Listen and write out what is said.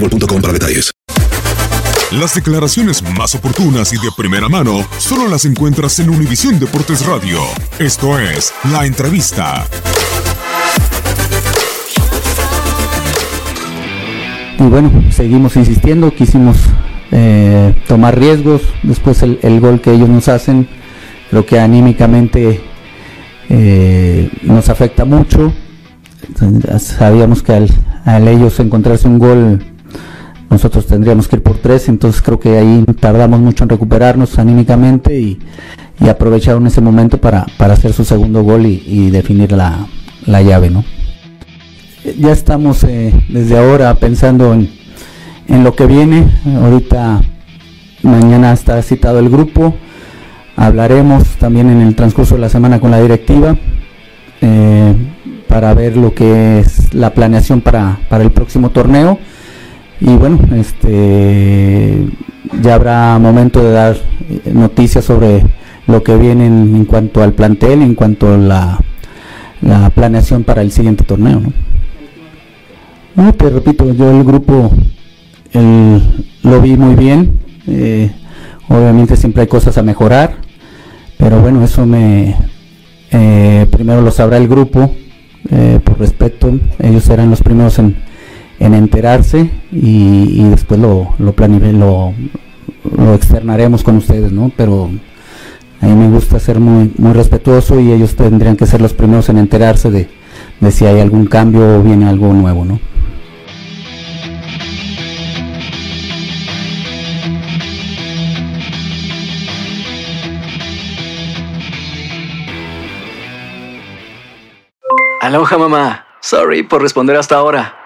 boostmobile.com para detalles. Las declaraciones más oportunas y de primera mano solo las encuentras en Univisión Deportes Radio. Esto es La Entrevista. Y bueno, seguimos insistiendo, quisimos eh, tomar riesgos, después el, el gol que ellos nos hacen, creo que anímicamente eh, nos afecta mucho. Sabíamos que al, al ellos encontrarse un gol, nosotros tendríamos que ir por tres, entonces creo que ahí tardamos mucho en recuperarnos anímicamente y, aprovecharon ese momento para, para hacer su segundo gol y, y definir la, la llave, ¿no? ya estamos eh, desde ahora pensando en, en, lo que viene. Ahorita mañana está citado el grupo. Hablaremos también en el transcurso de la semana con la directiva eh, para ver lo que es la planeación para, para el próximo torneo. Y bueno, este ya habrá momento de dar eh, noticias sobre lo que viene en, en cuanto al plantel, en cuanto a la, la planeación para el siguiente torneo. ¿no? Te repito, yo el grupo el, lo vi muy bien. Eh, obviamente siempre hay cosas a mejorar, pero bueno, eso me eh, primero lo sabrá el grupo por respeto. Ellos serán los primeros en, en enterarse y, después lo lo, lo externaremos con ustedes, ¿no? Pero a mí me gusta ser muy muy respetuoso y ellos tendrían que ser los primeros en enterarse de, de si hay algún cambio o viene algo nuevo, ¿no? Aloha mamá. Sorry por responder hasta ahora.